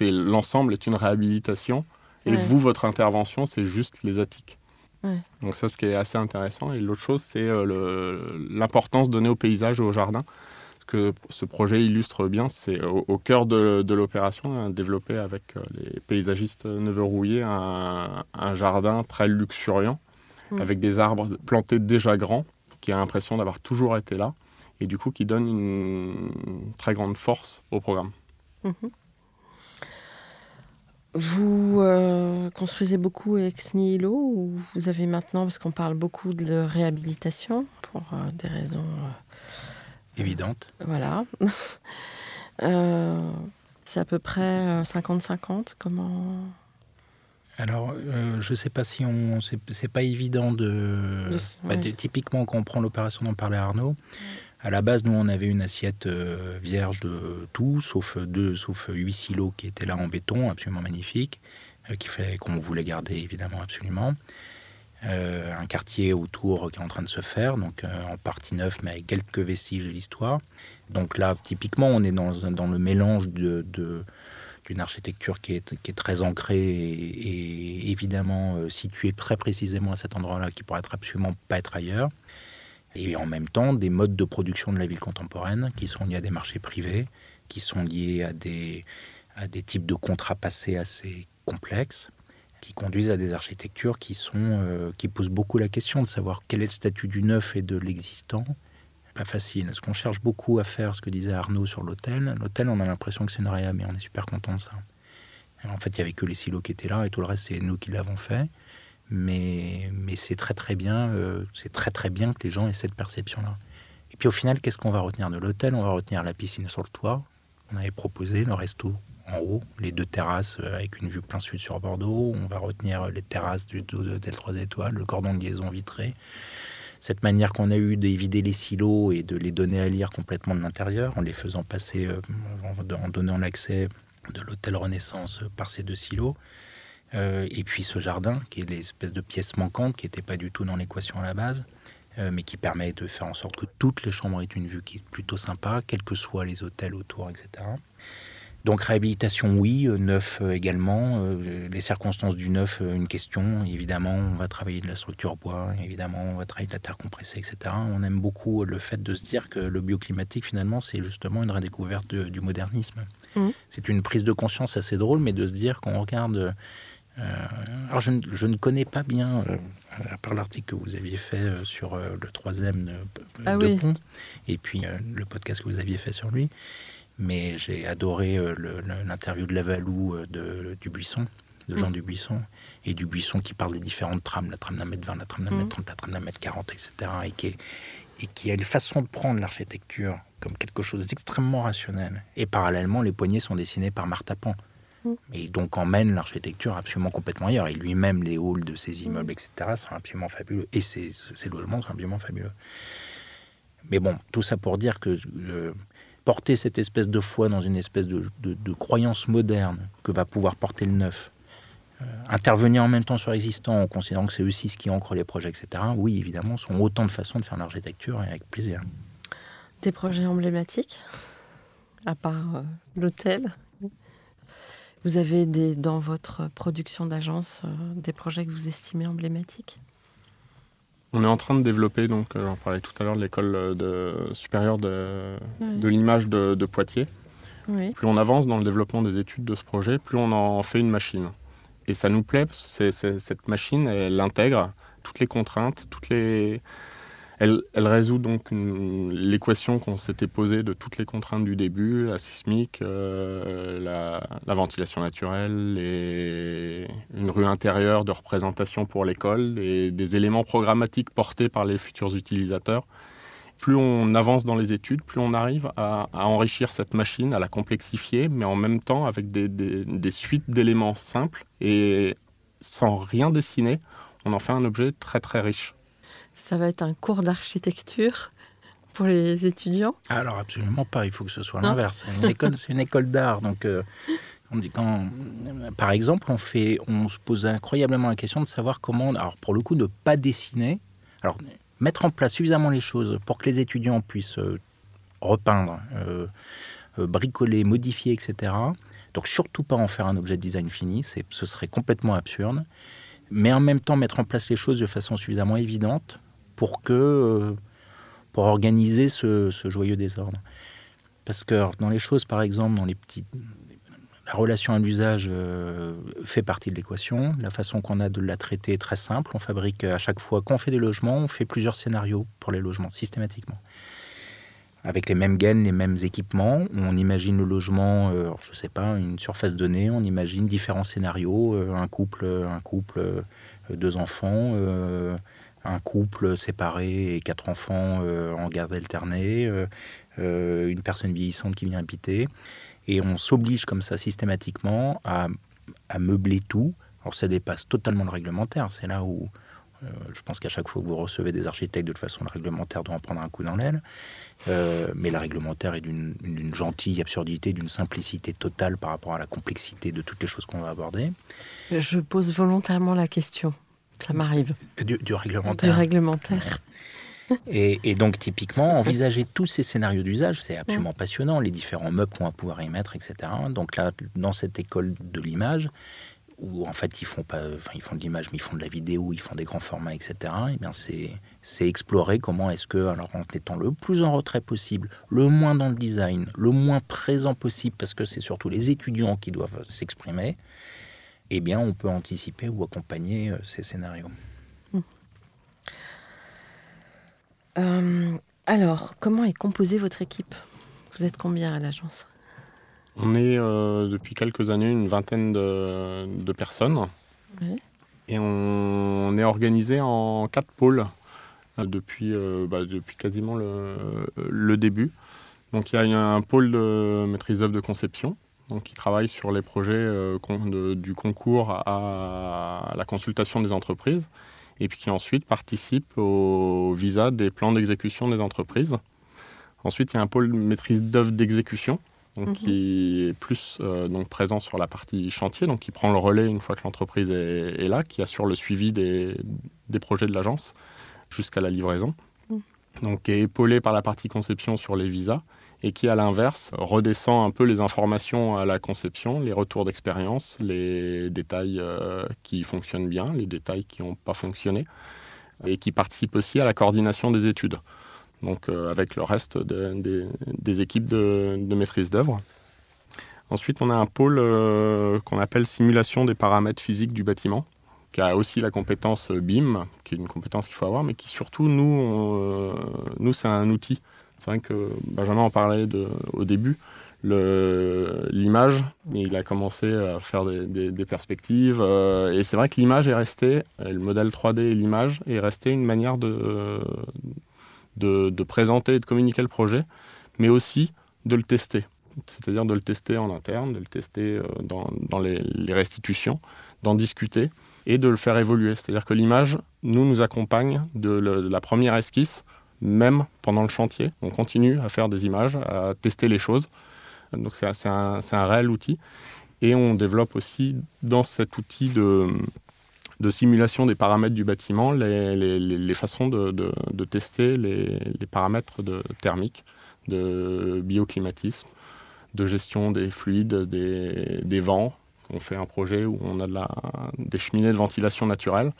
l'ensemble est une réhabilitation et Ouais. vous, votre intervention, c'est juste les attiques. Ouais. Donc ça, ce qui est assez intéressant. Et l'autre chose, c'est euh, l'importance donnée au paysage et au jardin. Ce que ce projet illustre bien, c'est au, au cœur de, de l'opération, hein, développé avec euh, les paysagistes Neveu-Rouillé, un, un jardin très luxuriant, avec des arbres plantés déjà grands, qui a l'impression d'avoir toujours été là, et du coup qui donne une très grande force au programme. Mhm. Vous euh, construisez beaucoup ex nihilo ou vous avez maintenant, parce qu'on parle beaucoup de réhabilitation pour euh, des raisons, euh, évidente. voilà. C'est à peu près euh, 50-50. Comment? Alors, euh, je ne sais pas si on. C'est pas évident de. Bah, ouais. de- typiquement, quand on prend l'opération dont parlait Arnaud, à la base, nous, on avait une assiette euh, vierge de tout, sauf deux, sauf huit silos qui étaient là en béton, absolument magnifiques, euh, qui fait qu'on voulait garder évidemment absolument. Euh, un quartier autour qui est en train de se faire, donc en partie neuf, mais avec quelques vestiges de l'histoire. Donc là, typiquement, on est dans, dans le mélange de, d'une architecture qui est, qui est très ancrée et, évidemment située très précisément à cet endroit-là, qui pourrait être absolument pas être ailleurs. Et en même temps, des modes de production de la ville contemporaine qui sont liés à des marchés privés, qui sont liés à des, types de contrats passés assez complexes, qui conduisent à des architectures qui, sont, euh, qui posent beaucoup la question de savoir quel est le statut du neuf et de l'existant. Pas facile. Ce qu'on cherche beaucoup à faire, ce que disait Arnaud sur l'hôtel, l'hôtel, on a l'impression que c'est une réa, mais on est super content de ça. En fait, il n'y avait que les silos qui étaient là et tout le reste, c'est nous qui l'avons fait. Mais, c'est très très bien, euh, c'est très très bien que les gens aient cette perception-là. Et puis au final, qu'est-ce qu'on va retenir de l'hôtel? On va retenir la piscine sur le toit. On avait proposé le resto en haut, les deux terrasses euh, avec une vue plein sud sur Bordeaux. On va retenir euh, les terrasses du dos de Hôtel 3 étoiles, le cordon de liaison vitré. Cette manière qu'on a eu d'évider les silos et de les donner à lire complètement de l'intérieur, en les faisant passer, en donnant l'accès de l'hôtel Renaissance par ces deux silos. Euh, et puis ce jardin, qui est l'espèce de pièce manquante, qui n'était pas du tout dans l'équation à la base, euh, mais qui permet de faire en sorte que toutes les chambres aient une vue qui est plutôt sympa, quels que soient les hôtels autour, etc. Donc réhabilitation, oui, euh, neuf également. Les circonstances du neuf, une question. Évidemment, on va travailler de la structure bois, évidemment, on va travailler de la terre compressée, etc. On aime beaucoup le fait de se dire que le bioclimatique, finalement, c'est justement une redécouverte de- du modernisme. Mhm. C'est une prise de conscience assez drôle, mais de se dire qu'on regarde... euh, alors je ne, je ne connais pas bien, euh, à part l'article que vous aviez fait euh, sur le troisième de, Ah de oui. Pont, et puis le podcast que vous aviez fait sur lui, mais j'ai adoré l'interview de Lavalou de, du Buisson, de Jean Mm. Dubuisson, et du Buisson qui parle des différentes trames, la trame d'un mètre 20, la trame d'un Mm. mètre 30, la trame d'un mètre 40, etc. Et qui, est- et qui a une façon de prendre l'architecture comme quelque chose d'extrêmement rationnel. Et parallèlement, les poignées sont dessinées par Martha Pan. Mm. Et donc emmène l'architecture absolument complètement ailleurs. Et lui-même, les halls de ses immeubles, etc., sont absolument fabuleux. Et ses, logements sont absolument fabuleux. Mais bon, tout ça pour dire que euh, porter cette espèce de foi dans une espèce de croyance moderne que va pouvoir porter le neuf, euh, intervenir en même temps sur l'existant en considérant que c'est aussi ce qui ancre les projets, etc., oui, évidemment, sont autant de façons de faire l'architecture et avec plaisir. Des projets emblématiques, à part euh, l'hôtel Vous avez des, dans votre production d'agence euh, des projets que vous estimez emblématiques? On est en train de développer, donc euh, j'en parlais tout à l'heure, l'école euh, de, supérieure de, Ouais. de l'image de, de Poitiers. Oui. Plus on avance dans le développement des études de ce projet, plus on en fait une machine. Et ça nous plaît, parce que cette machine, elle intègre toutes les contraintes, toutes les... Elle, résout donc l'équation qu'on s'était posée de toutes les contraintes du début, la sismique, euh, la, la ventilation naturelle, une rue intérieure de représentation pour l'école, des éléments programmatiques portés par les futurs utilisateurs plus on avance dans les études, plus on arrive à, enrichir cette machine, à la complexifier, mais en même temps avec des suites d'éléments simples et sans rien dessiner, on en fait un objet très très riche. Ça va être un cours d'architecture pour les étudiants. Alors absolument pas, il faut que ce soit l'inverse. C'est une école, c'est une école d'art, donc euh, on dit quand, par exemple, on fait, on se pose incroyablement la question de savoir comment, alors pour le coup, ne pas dessiner, alors mettre en place suffisamment les choses pour que les étudiants puissent euh, repeindre, euh, bricoler, modifier, etc. Donc surtout pas en faire un objet de design fini, ce serait complètement absurde. Mais en même temps mettre en place les choses de façon suffisamment évidente pour que euh, pour organiser ce, ce joyeux désordre. Parce que dans les choses, par exemple, dans les petits, la relation à l'usage euh, fait partie de l'équation. La façon qu'on a de la traiter est très simple. On fabrique à chaque fois qu'on fait des logements, on fait plusieurs scénarios pour les logements systématiquement. Avec les mêmes gaines, les mêmes équipements, on imagine le logement, euh, je sais pas, une surface donnée, on imagine différents scénarios, euh, un couple, un couple, euh, deux enfants, euh, un couple séparé et quatre enfants euh, en garde alternée, euh, euh, une personne vieillissante qui vient habiter. Et on s'oblige comme ça systématiquement à, meubler tout. Alors ça dépasse totalement le réglementaire. C'est là où je pense qu'à chaque fois que vous recevez des architectes, de toute façon, le réglementaire doit en prendre un coup dans l'aile. Mais le réglementaire est d'une gentille absurdité, d'une simplicité totale par rapport à la complexité de toutes les choses qu'on va aborder. Je pose volontairement la question. Ça m'arrive. Du, du Du réglementaire. réglementaire. Et, et donc, typiquement, envisager tous ces scénarios d'usage, c'est absolument passionnant, les différents meubles qu'on va pouvoir y mettre, etc. Donc là, dans cette école de l'image, où en fait ils font pas, enfin ils font de l'image, mais ils font de la vidéo, ils font des grands formats, etc. Et bien c'est c'est explorer comment est-ce que, alors en étant le plus en retrait possible, le moins dans le design, le moins présent possible, parce que c'est surtout les étudiants qui doivent s'exprimer, eh bien on peut anticiper ou accompagner euh, ces scénarios. Euh, alors, comment est composée votre équipe? Vous êtes combien à l'agence? On est euh, depuis quelques années une vingtaine de, de personnes Oui. et on, on est organisé en quatre pôles euh, depuis, euh, bah, depuis quasiment le, le début. Donc il y a un pôle de maîtrise d'œuvre de conception donc, qui travaille sur les projets euh, de- du concours à, la consultation des entreprises et puis qui ensuite participe au visa des plans d'exécution des entreprises. Ensuite, il y a un pôle maîtrise d'œuvre d'exécution donc Mhm. qui est plus euh, donc présent sur la partie chantier, donc qui prend le relais une fois que l'entreprise est, est là, qui assure le suivi des, des projets de l'agence jusqu'à la livraison. Mhm. Donc qui est épaulé par la partie conception sur les visas et qui à l'inverse redescend un peu les informations à la conception, les retours d'expérience, les détails euh, qui fonctionnent bien, les détails qui n'ont pas fonctionné et qui participe aussi à la coordination des études donc euh, avec le reste de- des- équipes de, maîtrise d'œuvre. Ensuite, on a un pôle euh, qu'on appelle simulation des paramètres physiques du bâtiment, qui a aussi la compétence BIM, qui est une compétence qu'il faut avoir, mais qui surtout, nous, nous c'est un outil. C'est vrai que Benjamin en parlait au début. L'image, il a commencé à faire des, perspectives, euh, et c'est vrai que l'image est restée, euh, le modèle 3D et l'image est resté une manière de, de, présenter et de communiquer le projet, mais aussi de le tester. C'est-à-dire de le tester en interne, de le tester dans, les, restitutions, d'en discuter et de le faire évoluer. C'est-à-dire que l'image, nous, nous accompagne de la première esquisse même pendant le chantier. On continue à faire des images, à tester les choses. Donc c'est un, réel outil. Et on développe aussi dans cet outil de, simulation des paramètres du bâtiment les, façons de, tester les, paramètres de thermiques, de bioclimatisme, de gestion des fluides, des, des vents. On fait un projet où on a de la, des cheminées de ventilation naturelle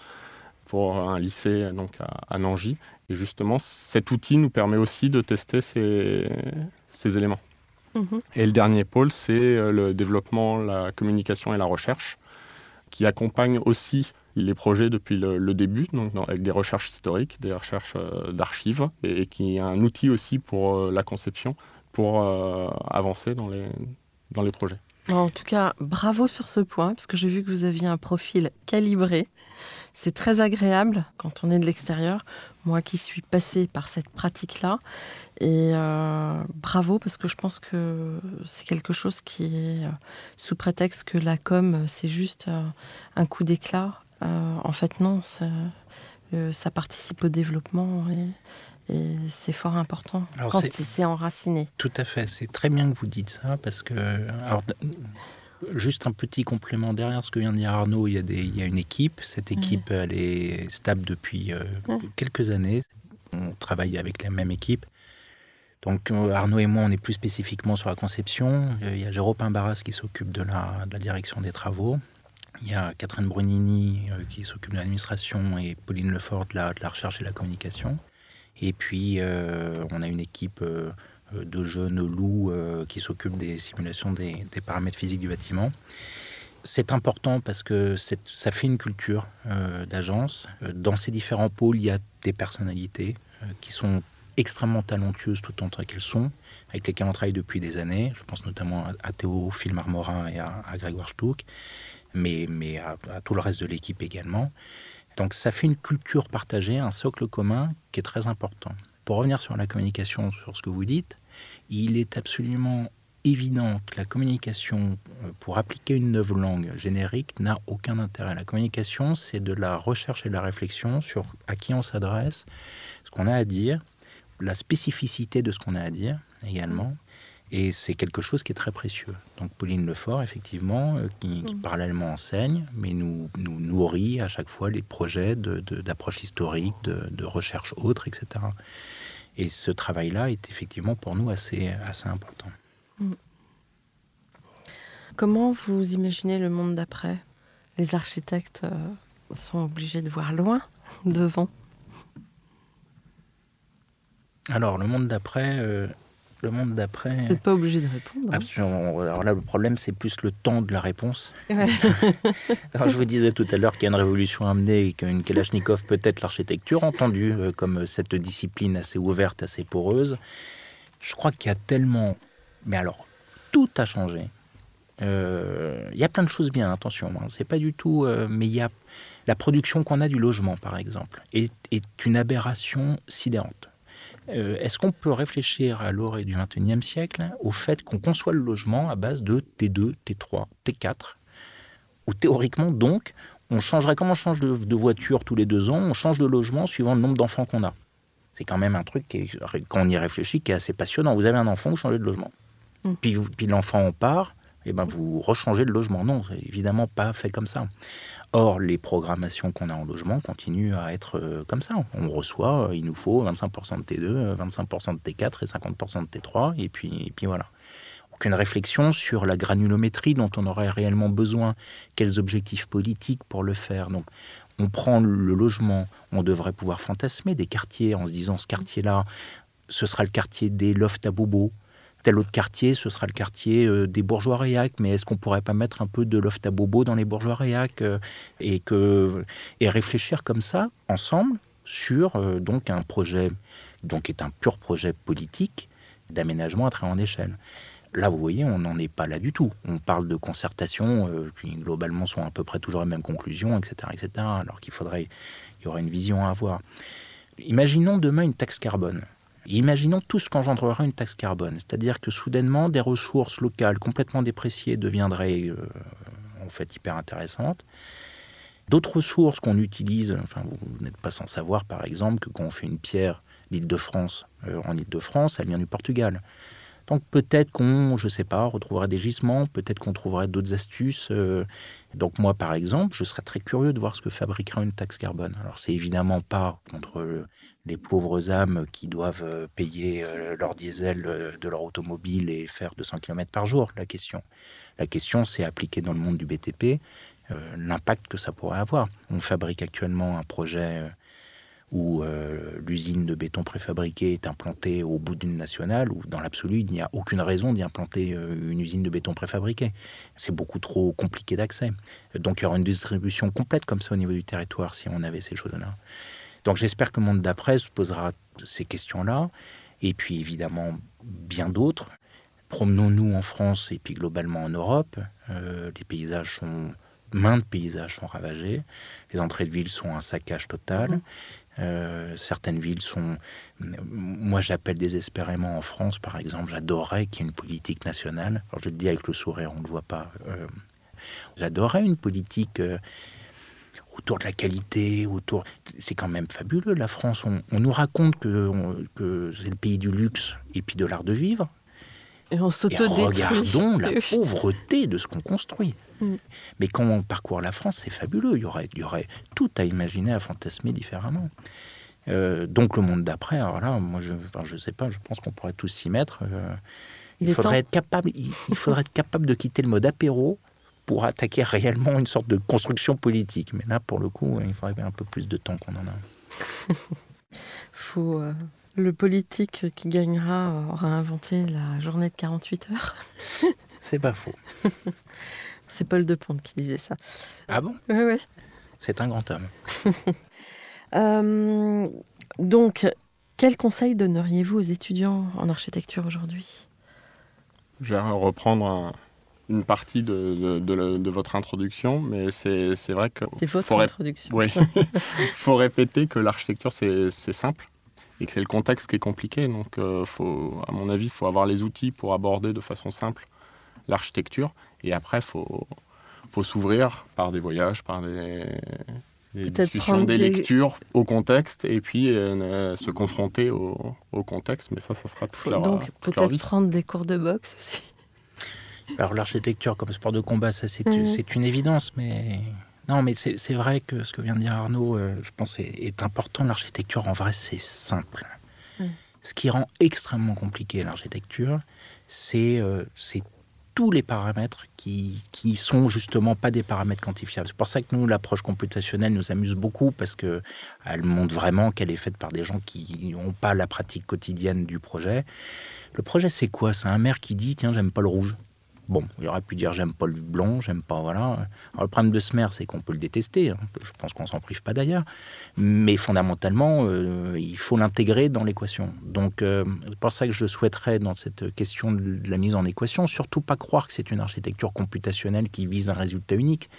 pour un lycée donc à, à Nangy. Et justement, cet outil nous permet aussi de tester ces, ces éléments. Mhm. Et le dernier pôle, c'est euh, le développement, la communication et la recherche, qui accompagne aussi les projets depuis le, début, donc avec des recherches historiques, des recherches euh, d'archives, et, qui est un outil aussi pour euh, la conception, pour avancer dans les, dans les projets. En tout cas, bravo sur ce point, parce que j'ai vu que vous aviez un profil calibré. C'est très agréable quand on est de l'extérieur moi qui suis passée par cette pratique-là. Et euh, bravo, parce que je pense que c'est quelque chose qui est euh, sous prétexte que la com, c'est juste euh, un coup d'éclat. en fait, non, ça, participe au développement c'est fort important quand c'est enraciné. Tout à fait, c'est très bien que vous dites ça, parce que alors, Juste un petit complément derrière ce que vient de dire Arnaud, il y a, des, il y a une équipe. Cette équipe, elle est stable depuis euh, quelques années. On travaille avec la même équipe. Donc euh, Arnaud et moi, on est plus spécifiquement sur la conception. Euh, il y a Jérôme Barras qui s'occupe de la, de la, direction des travaux. Il y a Catherine Brunini qui s'occupe de l'administration et Pauline Lefort de la, de la, recherche et la communication. Et puis, on a une équipe euh, de jeunes loups euh, qui s'occupent des simulations des, paramètres physiques du bâtiment. C'est important parce que ça fait une culture euh, d'agence. Dans ces différents pôles, il y a des personnalités qui sont extrêmement talentueuses tout autant qu'elles sont, avec lesquelles on travaille depuis des années. Je pense notamment à Théo Phil Morin et à, Grégoire Stuck, mais, à, tout le reste de l'équipe également. Donc ça fait une culture partagée, un socle commun qui est très important. Pour revenir sur la communication, sur ce que vous dites, il est absolument évident que la communication euh, pour appliquer une nouvelle langue générique n'a aucun intérêt. La communication, c'est de la recherche et de la réflexion sur à qui on s'adresse, ce qu'on a à dire, la spécificité de ce qu'on a à dire également. Et c'est quelque chose qui est très précieux. Donc Pauline Lefort, effectivement, euh, qui, parallèlement enseigne, mais nous, nous nourrit à chaque fois les projets d'approche de, historique, de, de recherche autre, etc. Et ce travail-là est effectivement pour nous assez, assez important. Mm. Comment vous imaginez le monde d'après? Les architectes euh, sont obligés de voir loin, devant? Alors, le monde d'après, euh, le monde d'après. Vous n'êtes pas obligé de répondre. Hein. Absolument. Alors là, le problème, c'est plus le temps de la réponse. Alors, je vous disais tout à l'heure qu'il y a une révolution à amener et qu'une Kalachnikov peut être l'architecture, entendue euh, comme cette discipline assez ouverte, assez poreuse. Je crois qu'il y a tellement. Mais alors, tout a changé. Euh, il y a plein de choses bien, attention. Hein. C'est pas du tout. Euh, mais il y a la production qu'on a du logement, par exemple, est, est une aberration sidérante. Euh, est-ce qu'on peut réfléchir à l'orée du XXIe siècle au fait qu'on conçoit le logement à base de T2, T3, T4 Ou théoriquement, donc, on changerait, comme on change de, voiture tous les deux ans, on change de logement suivant le nombre d'enfants qu'on a. C'est quand même un truc, qui quand on y réfléchit, qui est assez passionnant. Vous avez un enfant, vous changez de logement. Mm. Puis, puis l'enfant part, et eh ben vous rechangez de logement. Non, c'est évidemment pas fait comme ça. Or, les programmations qu'on a en logement continuent à être euh, comme ça. On reçoit, euh, il nous faut 25% de T2, 25% de T4 et 50% de T3, et puis, et puis voilà. Aucune réflexion sur la granulométrie dont on aurait réellement besoin, quels objectifs politiques pour le faire? Donc, on prend le logement, on devrait pouvoir fantasmer des quartiers en se disant ce quartier-là, ce sera le quartier des lofts à bobo, tel autre quartier, ce sera le quartier euh, des bourgeois réac. Mais est-ce qu'on pourrait pas mettre un peu de loft à bobo dans les bourgeois réac euh, et, que, et réfléchir comme ça, ensemble, sur euh, donc un projet, donc qui est un pur projet politique d'aménagement à très grande échelle. Là, vous voyez, on n'en est pas là du tout. On parle de concertation, qui globalement sont à peu près toujours les mêmes conclusions, etc., etc. Alors qu'il faudrait, il y aurait une vision à avoir. Imaginons demain une taxe carbone. Imaginons tout ce qu'engendrera une taxe carbone, c'est-à-dire que soudainement des ressources locales complètement dépréciées deviendraient euh, en fait hyper intéressantes. D'autres ressources qu'on utilise, enfin vous, n'êtes pas sans savoir par exemple que quand on fait une pierre d'Île-de-France euh, en Île-de-France, elle vient du Portugal. Donc peut-être qu'on, je ne sais pas, retrouverait des gisements, peut-être qu'on trouverait d'autres astuces. Euh. donc moi, par exemple, je serais très curieux de voir ce que fabriquerait une taxe carbone. Alors c'est évidemment pas contre les pauvres âmes qui doivent euh, payer euh, leur diesel euh, de leur automobile et faire 200 km par jour, la question. La question, c'est appliquer dans le monde du BTP l'impact que ça pourrait avoir. On fabrique actuellement un projet où l'usine de béton préfabriqué est implantée au bout d'une nationale, où dans l'absolu, il n'y a aucune raison d'y implanter une usine de béton préfabriqué. C'est beaucoup trop compliqué d'accès. Donc il y aura une distribution complète comme ça au niveau du territoire si on avait ces choses-là. Donc j'espère que le monde d'après se posera ces questions-là, et puis évidemment bien d'autres. Promenons-nous en France et puis globalement en Europe. Euh, les paysages sont, maintes paysages sont ravagés. Les entrées de ville sont un saccage total. Mhm. Euh, certaines villes sont. Moi, j'appelle désespérément en France, par exemple, j'adorerais qu'il y ait une politique nationale. Alors, je le dis avec le sourire, on ne le voit pas. Euh, j'adorerais une politique autour de la qualité, autour. C'est quand même fabuleux, la France. On, nous raconte que, c'est le pays du luxe et puis de l'art de vivre. Et on Regardons la pauvreté de ce qu'on construit. Mm. Mais quand on parcourt la France, c'est fabuleux. Il y, aurait, il y aurait tout à imaginer, à fantasmer différemment. Euh, donc le monde d'après, alors là, moi, je ne sais pas, je pense qu'on pourrait tous s'y mettre. Euh, il, faudrait être capable, il, faudrait être capable de quitter le mode apéro pour attaquer réellement une sorte de construction politique. Mais là, pour le coup, il faudrait un peu plus de temps qu'on en a. Faut, euh, le politique qui gagnera aura inventé la journée de 48 heures. C'est pas faux. C'est Paul de Ponte qui disait ça. Ah bon? Oui, oui. C'est un grand homme. Euh, donc, quel conseil donneriez-vous aux étudiants en architecture aujourd'hui? Je vais reprendre un, une partie de, de, votre introduction, mais c'est vrai que... C'est votre introduction. Oui. Il faut répéter que l'architecture, c'est simple et que c'est le contexte qui est compliqué. Donc, euh, faut, à mon avis, il faut avoir les outils pour aborder de façon simple l'architecture. Et après, il faut, faut s'ouvrir par des voyages, par des, discussions, des, lectures au contexte et puis euh, se confronter au, au, contexte. Mais ça, ça sera tout leur, Donc, peut-être prendre des cours de boxe aussi. Alors l'architecture comme sport de combat, ça c'est mhm. une évidence, mais non, mais c'est vrai que ce que vient de dire Arnaud, euh, je pense, est, important. L'architecture, en vrai, c'est simple. Ce qui rend extrêmement compliqué l'architecture, euh, c'est tous les paramètres qui, qui sont justement pas des paramètres quantifiables. C'est pour ça que nous, l'approche computationnelle nous amuse beaucoup parce que elle montre vraiment qu'elle est faite par des gens qui n'ont pas la pratique quotidienne du projet. Le projet, c'est quoi? C'est un maire qui dit tiens, j'aime pas le rouge. Bon, il aurait pu dire j'aime pas le blanc, j'aime pas, voilà. Le problème de maire, c'est qu'on peut le détester, hein. je pense qu'on s'en prive pas d'ailleurs, mais fondamentalement, euh, il faut l'intégrer dans l'équation. Donc, euh, c'est pour ça que je souhaiterais, dans cette question de la mise en équation, surtout pas croire que c'est une architecture computationnelle qui vise un résultat unique.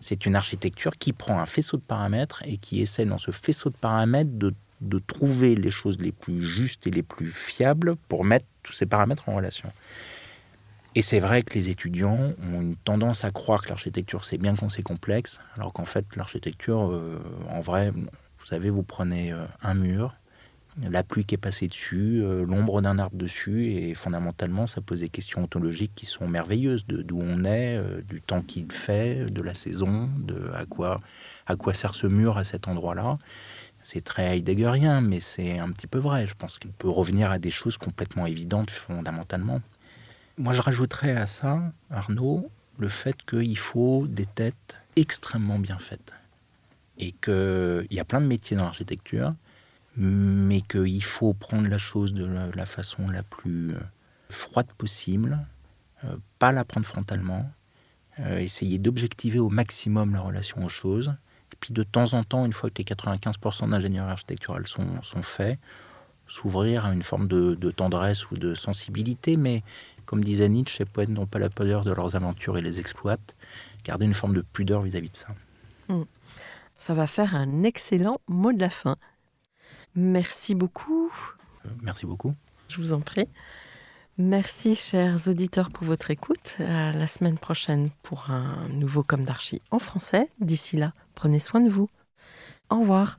C'est une architecture qui prend un faisceau de paramètres et qui essaie, dans ce faisceau de paramètres, de trouver les choses les plus justes et les plus fiables pour mettre tous ces paramètres en relation. Et c'est vrai que les étudiants ont une tendance à croire que l'architecture c'est bien quand c'est complexe, alors qu'en fait l'architecture, euh, en vrai, vous savez, vous prenez euh, un mur, la pluie qui est passée dessus, euh, l'ombre d'un arbre dessus, et fondamentalement ça pose des questions ontologiques qui sont merveilleuses, de d'où on est, du temps qu'il fait, de la saison, de à quoi, à quoi sert ce mur à cet endroit-là. C'est très heideggerien, mais c'est un petit peu vrai. Je pense qu'il peut revenir à des choses complètement évidentes fondamentalement. Moi, je rajouterais à ça, Arnaud, le fait qu'il faut des têtes extrêmement bien faites. Et qu'il y a plein de métiers dans l'architecture, mais qu'il faut prendre la chose de la, façon la plus euh, froide possible, euh, pas la prendre frontalement, euh, essayer d'objectiver au maximum la relation aux choses. Et puis de temps en temps, une fois que les 95% d'ingénierie architecturale sont, sont faits, s'ouvrir à une forme de, de, tendresse ou de sensibilité, mais comme disait Nietzsche, ces poètes n'ont pas la pudeur de leurs aventures et les exploitent. Garder une forme de pudeur vis-à-vis de ça. Hmm. Ça va faire un excellent mot de la fin. Merci beaucoup. Euh, merci beaucoup. Je vous en prie. Merci, chers auditeurs, pour votre écoute. À la semaine prochaine pour un nouveau Comme d'Archie en français. D'ici là, prenez soin de vous. Au revoir.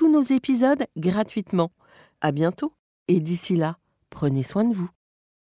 tous nos épisodes gratuitement. À bientôt et d'ici là, prenez soin de vous.